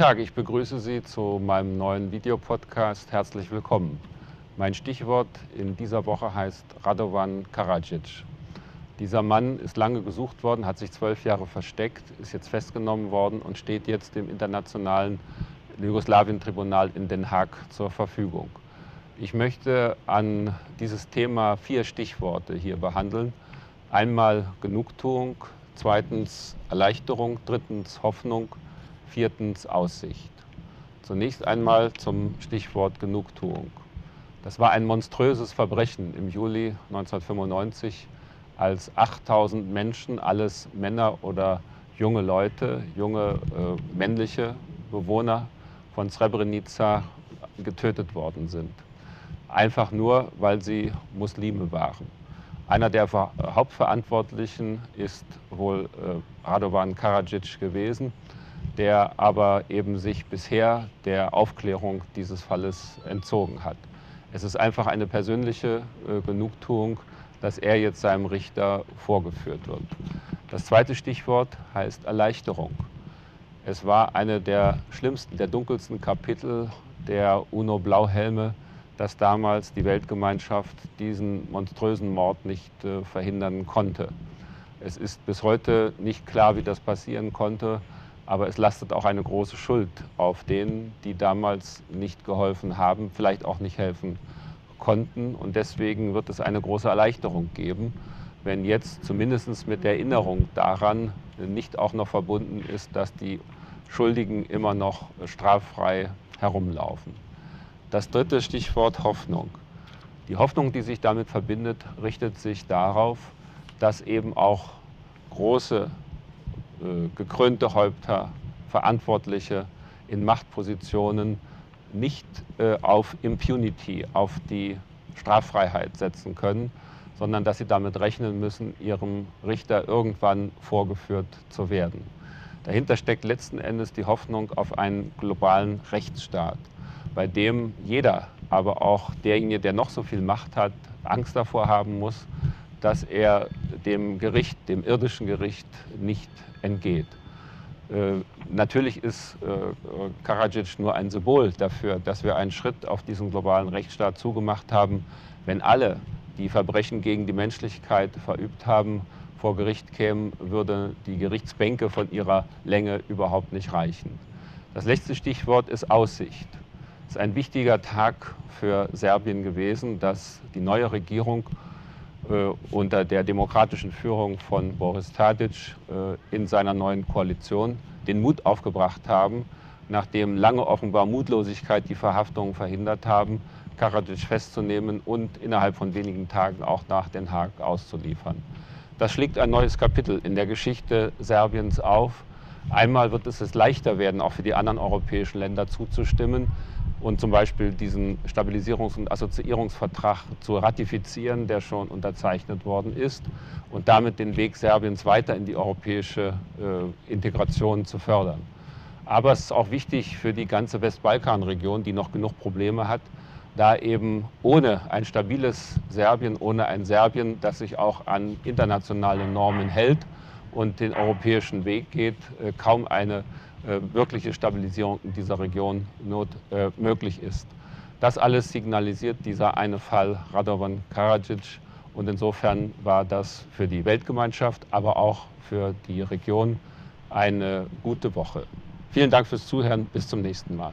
Tag, ich begrüße Sie zu meinem neuen Videopodcast. Herzlich willkommen. Mein Stichwort in dieser Woche heißt Radovan Karadzic. Dieser Mann ist lange gesucht worden, hat sich zwölf Jahre versteckt, ist jetzt festgenommen worden und steht jetzt dem internationalen Jugoslawien-Tribunal in Den Haag zur Verfügung. Ich möchte an dieses Thema vier Stichworte hier behandeln. Einmal Genugtuung, zweitens Erleichterung, drittens Hoffnung, viertens Aussicht. Zunächst einmal zum Stichwort Genugtuung. Das war ein monströses Verbrechen im Juli 1995 als 8000 Menschen, alles Männer oder junge Leute, junge äh, männliche Bewohner von Srebrenica getötet worden sind. Einfach nur, weil sie Muslime waren. Einer der Hauptverantwortlichen ist wohl äh, Radovan Karadzic gewesen, der aber eben sich bisher der Aufklärung dieses Falles entzogen hat. Es ist einfach eine persönliche äh, Genugtuung, dass er jetzt seinem Richter vorgeführt wird. Das zweite Stichwort heißt Erleichterung. Es war eine der schlimmsten, der dunkelsten Kapitel der UNO-Blauhelme, dass damals die Weltgemeinschaft diesen monströsen Mord nicht äh, verhindern konnte. Es ist bis heute nicht klar, wie das passieren konnte, aber es lastet auch eine große Schuld auf denen, die damals nicht geholfen haben, vielleicht auch nicht helfen konnten. Und deswegen wird es eine große Erleichterung geben, wenn jetzt zumindest mit der Erinnerung daran nicht auch noch verbunden ist, dass die Schuldigen immer noch straffrei herumlaufen. Das dritte Stichwort Hoffnung. Die Hoffnung, die sich damit verbindet, richtet sich darauf, dass eben auch große, gekrönte Häupter, Verantwortliche in Machtpositionen nicht äh, auf Impunity, auf die Straffreiheit setzen können, sondern dass sie damit rechnen müssen, ihrem Richter irgendwann vorgeführt zu werden. Dahinter steckt letzten Endes die Hoffnung auf einen globalen Rechtsstaat, bei dem jeder, aber auch derjenige, der noch so viel Macht hat, Angst davor haben muss, dass er dem Gericht, dem irdischen Gericht nicht entgeht. Äh, natürlich ist äh, Karadzic nur ein Symbol dafür, dass wir einen Schritt auf diesen globalen Rechtsstaat zugemacht haben. Wenn alle, die Verbrechen gegen die Menschlichkeit verübt haben, vor Gericht kämen, würde die Gerichtsbänke von ihrer Länge überhaupt nicht reichen. Das letzte Stichwort ist Aussicht. Es ist ein wichtiger Tag für Serbien gewesen, dass die neue Regierung unter der demokratischen Führung von Boris Tadic äh, in seiner neuen Koalition den Mut aufgebracht haben, nachdem lange offenbar Mutlosigkeit die Verhaftungen verhindert haben, Karadzic festzunehmen und innerhalb von wenigen Tagen auch nach Den Haag auszuliefern. Das schlägt ein neues Kapitel in der Geschichte Serbiens auf. Einmal wird es leichter werden, auch für die anderen europäischen Länder zuzustimmen, und zum Beispiel diesen Stabilisierungs- und Assoziierungsvertrag zu ratifizieren, der schon unterzeichnet worden ist und damit den Weg Serbiens weiter in die europäische äh, Integration zu fördern. Aber es ist auch wichtig für die ganze Westbalkanregion, die noch genug Probleme hat, da eben ohne ein stabiles Serbien, ohne ein Serbien, das sich auch an internationale Normen hält und den europäischen Weg geht, äh, kaum eine wirkliche Stabilisierung in dieser Region not, äh, möglich ist. Das alles signalisiert dieser eine Fall Radovan Karadzic und insofern war das für die Weltgemeinschaft, aber auch für die Region eine gute Woche. Vielen Dank fürs Zuhören. Bis zum nächsten Mal.